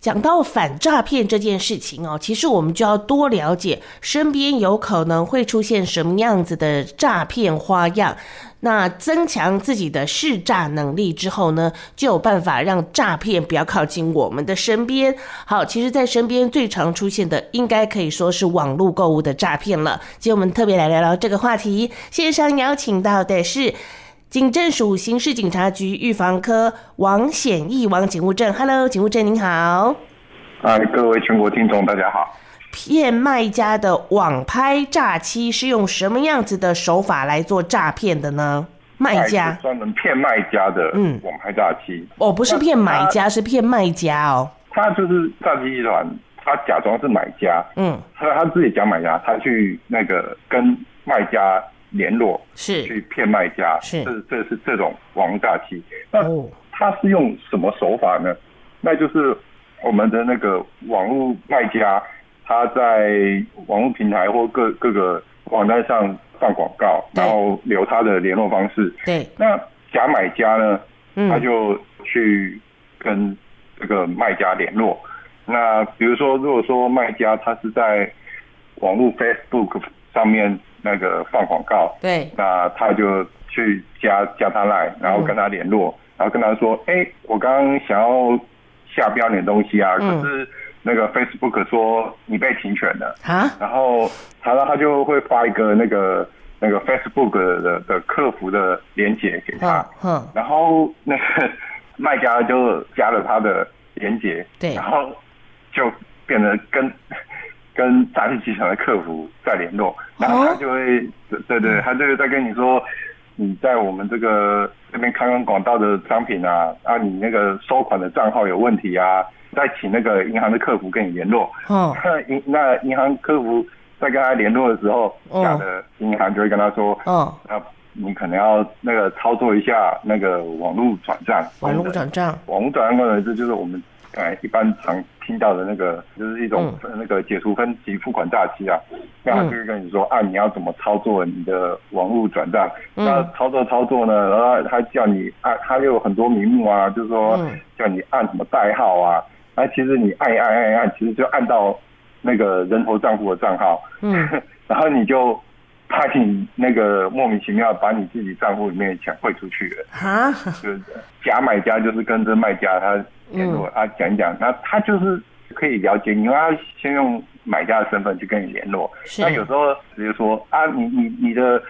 讲到反诈骗这件事情哦，其实我们就要多了解身边有可能会出现什么样子的诈骗花样。那增强自己的识诈能力之后呢，就有办法让诈骗不要靠近我们的身边。好，其实，在身边最常出现的，应该可以说是网络购物的诈骗了。今天我们特别来聊聊这个话题。线上邀请到的是警政署刑事警察局预防科王显义王警务证。Hello，警务证您好。啊，各位全国听众大家好。骗卖家的网拍诈欺是用什么样子的手法来做诈骗的呢？卖家专门骗卖家的，嗯，网拍诈欺。哦，不是骗买家，是骗卖家哦。他就是诈欺集团，他假装是买家，嗯，他他自己讲买家，他去那个跟卖家联络，是去骗卖家，是这这是这种网络诈欺。那他是用什么手法呢？那就是我们的那个网络卖家。他在网络平台或各各个网站上放广告，然后留他的联络方式。对，那假买家呢？他就去跟这个卖家联络。那比如说，如果说卖家他是在网络 Facebook 上面那个放广告，对，那他就去加加他 Line，然后跟他联络，然后跟他说：“哎，我刚刚想要下标点东西啊，可是。”那个 Facebook 说你被停权了。啊，然后他他就会发一个那个那个 Facebook 的的客服的连接给他，嗯，然后那个卖家就加了他的连接，对，然后就变得跟跟诈骗集团的客服在联络，然后他就会对对，他就会在跟你说你在我们这个这边看看广告的商品啊，啊，你那个收款的账号有问题啊。再请那个银行的客服跟你联络。哦。那银那银行客服在跟他联络的时候，假的银行就会跟他说。哦。那你可能要那个操作一下那个网络转账。网络转账。网络转账呢，这就是我们哎一般常听到的那个，就是一种那个解除分期付款诈欺啊。那他就会跟你说啊，你要怎么操作你的网络转账？那操作操作呢，然后他叫你按，他有很多名目啊，就是说叫你按什么代号啊。那其实你按一按按一按，其实就按到那个人头账户的账号，嗯，然后你就怕你那个莫名其妙把你自己账户里面钱汇出去了啊，就是假买家就是跟着卖家他联络啊讲一讲，那他就是可以了解你，要先用买家的身份去跟你联络，那有时候直接说啊，你你你的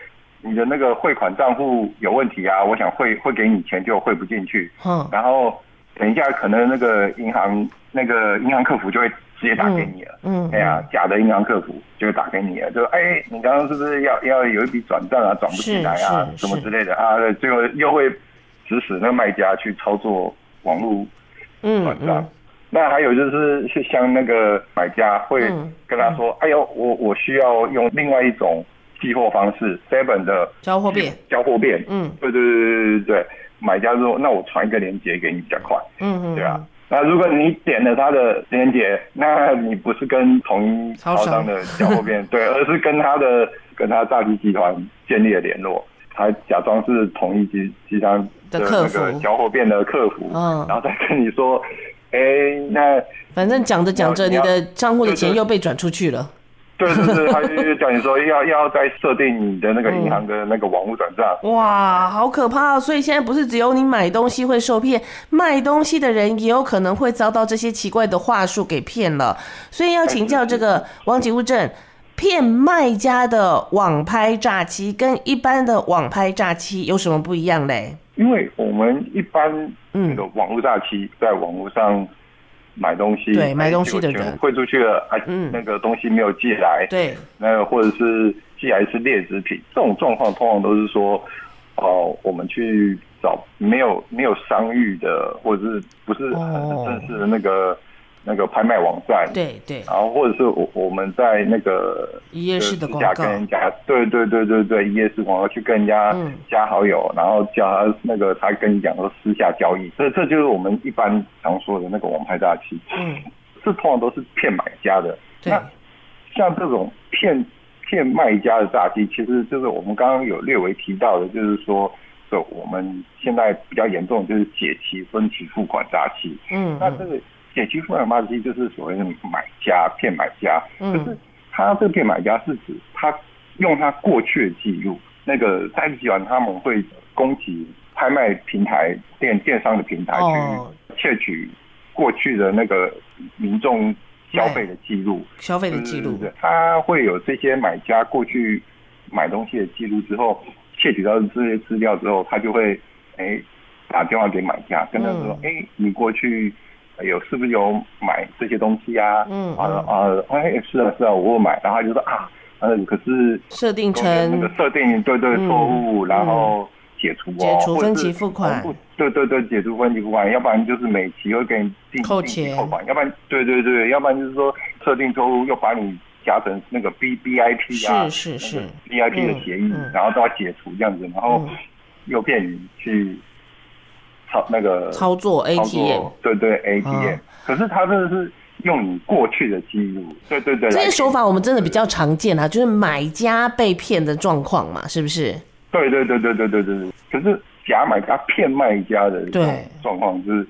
你的那个汇款账户有问题啊，我想汇汇给你钱就汇不进去，嗯，然后等一下可能那个银行。那个银行客服就会直接打给你了，嗯，哎呀，假的银行客服就会打给你了，就哎、欸，你刚刚是不是要要有一笔转账啊，转不进来啊，什么之类的啊？最后又会指使那个卖家去操作网络转账。嗯嗯、那还有就是，像那个买家会跟他说：“嗯嗯、哎呦，我我需要用另外一种寄货方式，Seven 的交货变，交货变。”嗯，对对对对对对，买家说：“那我传一个链接给你比较快。”嗯嗯，对啊。那如果你点了他的链接，那你不是跟同一超商的交货变对，而是跟他的跟他诈欺集团建立了联络，他假装是同一集集团的那个交货便的客服，嗯，然后再跟你说，哎、欸，那反正讲着讲着，你的账户的钱又被转出去了。对对对，他就叫你说要要再设定你的那个银行的那个网络转账。嗯。哇，好可怕哦！所以现在不是只有你买东西会受骗，卖东西的人也有可能会遭到这些奇怪的话术给骗了。所以要请教这个王警务正，骗卖家的网拍诈欺跟一般的网拍诈欺有什么不一样嘞？因为我们一般那个网络诈欺在网络上。买东西，对，买东西的人汇出去了，啊，那个东西没有寄来，对，那个或者是寄来是劣质品，这种状况通常都是说，哦，我们去找没有没有商誉的，或者是不是很正式的那个。那个拍卖网站，对对，然后或者是我我们在那个一页式的广告。跟人家，对对对对对，一页式广告去跟人家加好友，嗯、然后叫他那个他跟你讲说私下交易，这这就是我们一般常说的那个网拍诈欺，嗯，这通常都是骗买家的。那像这种骗骗卖家的诈欺，其实就是我们刚刚有略微提到的，就是说，就我们现在比较严重的就是解期分期付款诈欺，嗯，那这个。解期付款诈欺就是所谓的买家骗买家，嗯，就是他这个骗买家是指他用他过去的记录，那个诈骗集团他们会攻击拍卖平台、电电商的平台去窃取过去的那个民众消费的记录，消费的记录，他会有这些买家过去买东西的记录之后，窃取到这些资料之后，他就会哎打电话给买家，跟他说，哎、嗯，你过去。有是不是有买这些东西啊？嗯？啊啊，哎是啊是啊，我有买，然后他就说啊，嗯，可是设定成那个设定对对错误，然后解除哦，解除分期付款，对对对，解除分期付款，要不然就是每期会给你定扣钱扣款，要不然对对对，要不然就是说设定错误又把你加成那个 B B I P 啊，是是是。B I P 的协议，然后都要解除这样子，然后又骗你去。操那个操作 atm 对对 atm 可是他这个是用你过去的记录对对对这些手法我们真的比较常见啊就是买家被骗的状况嘛是不是？对对对对对对对可是假买家骗卖家的这种状况就是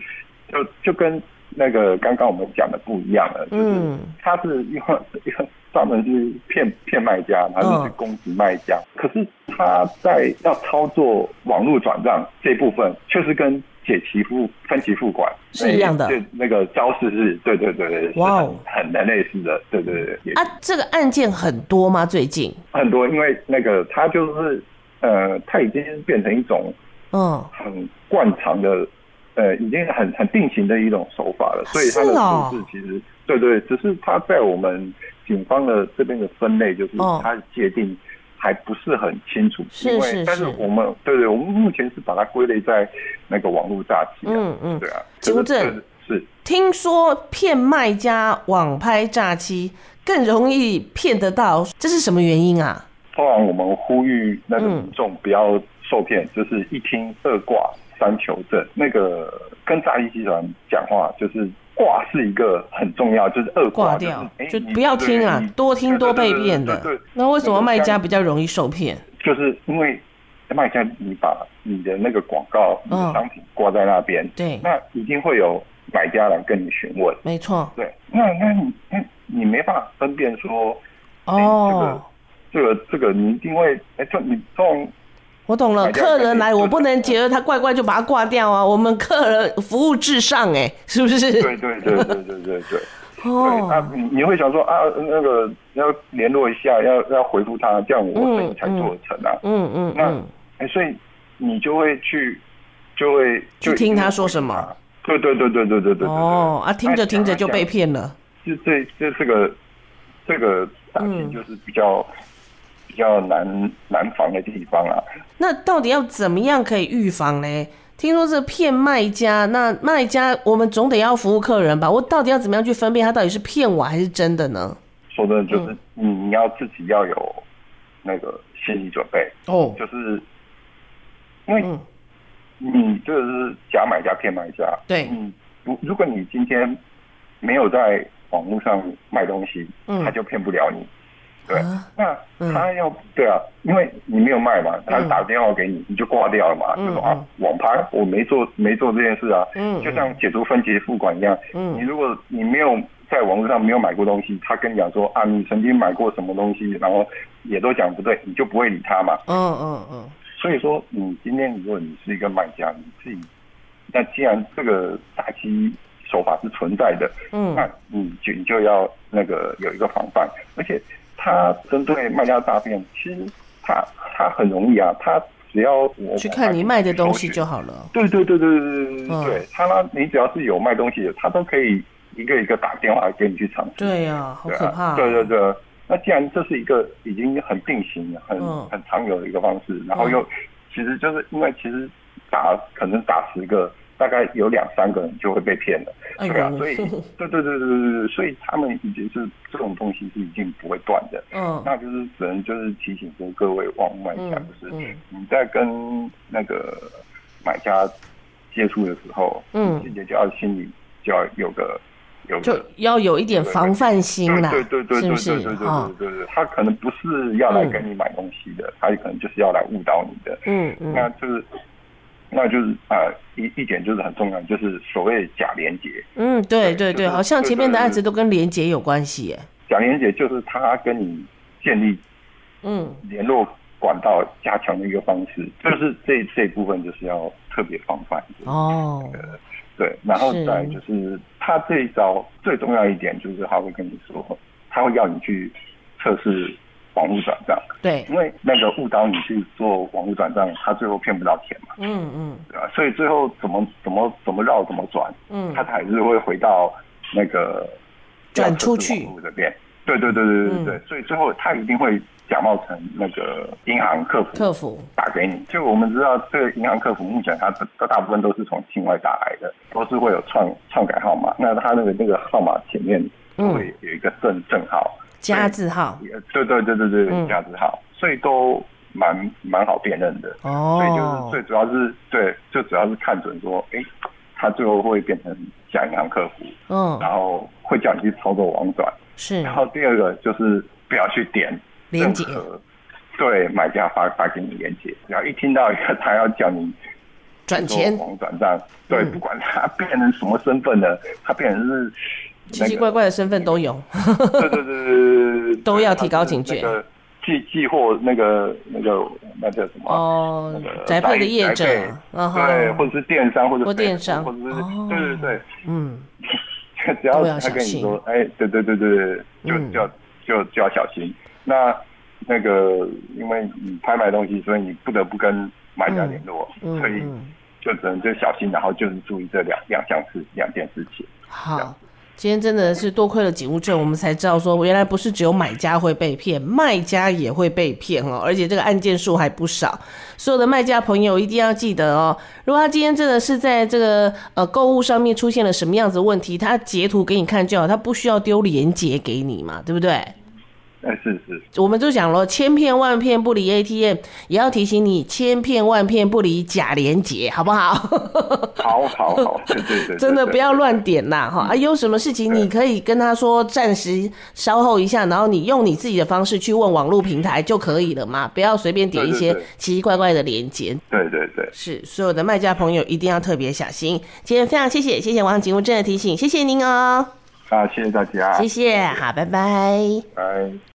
就就跟那个刚刚我们讲的不一样了嗯他是用用专门是骗骗卖家他就去攻击卖家可是他在要操作网络转账这部分确实跟解期付分期付款是一样的。就，那个招式是，对对对对，哇、哦，很很类似的，对对对。啊，这个案件很多吗？最近很多，因为那个他就是呃，他已经变成一种嗯很惯常的呃，已经很很定型的一种手法了。所以他的方式其实、哦、对，对对，只是他在我们。警方的这边的分类就是它的界定还不是很清楚，因为但是我们对对，我们目前是把它归类在那个网络诈欺。嗯嗯，对啊。纠正是，听说骗卖家网拍诈欺更容易骗得到，这是什么原因啊？通常我们呼吁那个民众不要受骗，就是一听二挂三求证，那个跟诈欺集团讲话就是。挂是一个很重要，就是二挂掉，就不要听啊，多听多被骗的。对，那为什么卖家比较容易受骗？就是因为卖家你把你的那个广告、你的商品挂在那边，对，那一定会有买家来跟你询问。没错，对，那那你那你没办法分辨说，哦，这个这个这个你一定会哎，就你从。我懂了，客人来，我不能觉得他怪怪就把他挂掉啊！我们客人服务至上，哎，是不是？对对对对对对对。哦，那你你会想说啊，那个要联络一下，要要回复他，这样我生意才做得成啊。嗯嗯。那哎，所以你就会去，就会去听他说什么。对对对对对对对。哦啊，听着听着就被骗了。这这这是个这个打击就是比较。比较难难防的地方啊，那到底要怎么样可以预防呢？听说是骗卖家，那卖家我们总得要服务客人吧？我到底要怎么样去分辨他到底是骗我还是真的呢？说的就是你你要自己要有那个心理准备哦，就是因为你这个是假买家骗卖家，对，嗯，如如果你今天没有在网络上卖东西，他就骗不了你。对，那他要对啊，因为你没有卖嘛，他打电话给你，你就挂掉了嘛，就说啊，网拍我没做没做这件事啊，嗯，就像解除分期付款一样，嗯，你如果你没有在网络上没有买过东西，他跟你讲说啊，你曾经买过什么东西，然后也都讲不对，你就不会理他嘛，嗯嗯嗯，所以说你今天如果你是一个卖家，你自己，那既然这个诈欺手法是存在的，嗯，那你就你就要那个有一个防范，而且。他针对卖家诈骗，其实他他很容易啊，他只要我去看你卖的东西就好了。对对对对对对对，他呢，你只要是有卖东西的，他都可以一个一个打电话给你去尝试。对呀、啊，好可怕、啊。对对对，那既然这是一个已经很定型、很、嗯、很常有的一个方式，然后又其实就是因为其实打可能打十个。大概有两三个人就会被骗了，对啊，所以，对对对对对对，所以他们已经是这种东西是已经不会断的，嗯，那就是只能就是提醒说各位网络卖家，就是你在跟那个买家接触的时候，嗯，自己就要心里就要有个有就要有一点防范心啦，对对对对对对对对对，他可能不是要来跟你买东西的，他可能就是要来误导你的，嗯嗯，那就是。那就是啊、呃、一一点就是很重要，就是所谓假连结。嗯，对对对，就是、好像前面的案子都跟连结有关系耶。假连结就是他跟你建立嗯联络管道加强的一个方式，嗯、就是这这部分就是要特别防范。哦、呃，对，然后再就是他这一招最重要一点就是他会跟你说，他会要你去测试。网络转账，对，因为那个误导你去做网络转账，他最后骗不到钱嘛，嗯嗯，对吧？所以最后怎么怎么怎么绕怎么转，嗯，他还是会回到那个转出去。这边，对对对对对对对，嗯、所以最后他一定会假冒成那个银行客服，客服。打给你。就我们知道，这个银行客服目前他大大部分都是从境外打来的，都是会有篡篡改号码，那他那个那个号码前面会有一个正正号。加字号，对对对对对，加字号，所以都蛮蛮好辨认的。哦，所以就是最主要是对，就主要是看准说，哎，他最后会变成假银行客服，嗯，然后会叫你去操作网转，是。然后第二个就是不要去点连接，对，买家发发给你连接，然后一听到一个他要叫你转钱。网转账，对，不管他变成什么身份呢，他变成是。奇奇怪怪的身份都有，对对对对，都要提高警觉。寄寄货那个那个那叫什么？哦，宅配的业者，对，或者是电商，或者电商，或者是对对对，嗯，只要他跟你说，哎，对对对对，就就就就要小心。那那个因为你拍卖东西，所以你不得不跟买家联络，所以就只能就小心，然后就是注意这两两项事两件事情。好。今天真的是多亏了警务证，我们才知道说，原来不是只有买家会被骗，卖家也会被骗哦，而且这个案件数还不少。所有的卖家朋友一定要记得哦，如果他今天真的是在这个呃购物上面出现了什么样子的问题，他截图给你看就好，他不需要丢链接给你嘛，对不对？哎，是是，我们就讲了，千骗万骗不离 ATM，也要提醒你，千骗万骗不离假连结，好不好？好，好，好，对对对，真的不要乱点呐，哈啊，有什么事情你可以跟他说，暂时稍后一下，然后你用你自己的方式去问网络平台就可以了嘛，不要随便点一些奇奇怪怪的连结。对对对，是所有的卖家朋友一定要特别小心。今天非常谢谢，谢谢王景物真的提醒，谢谢您哦。啊，谢谢大家，谢谢，好，拜拜，拜。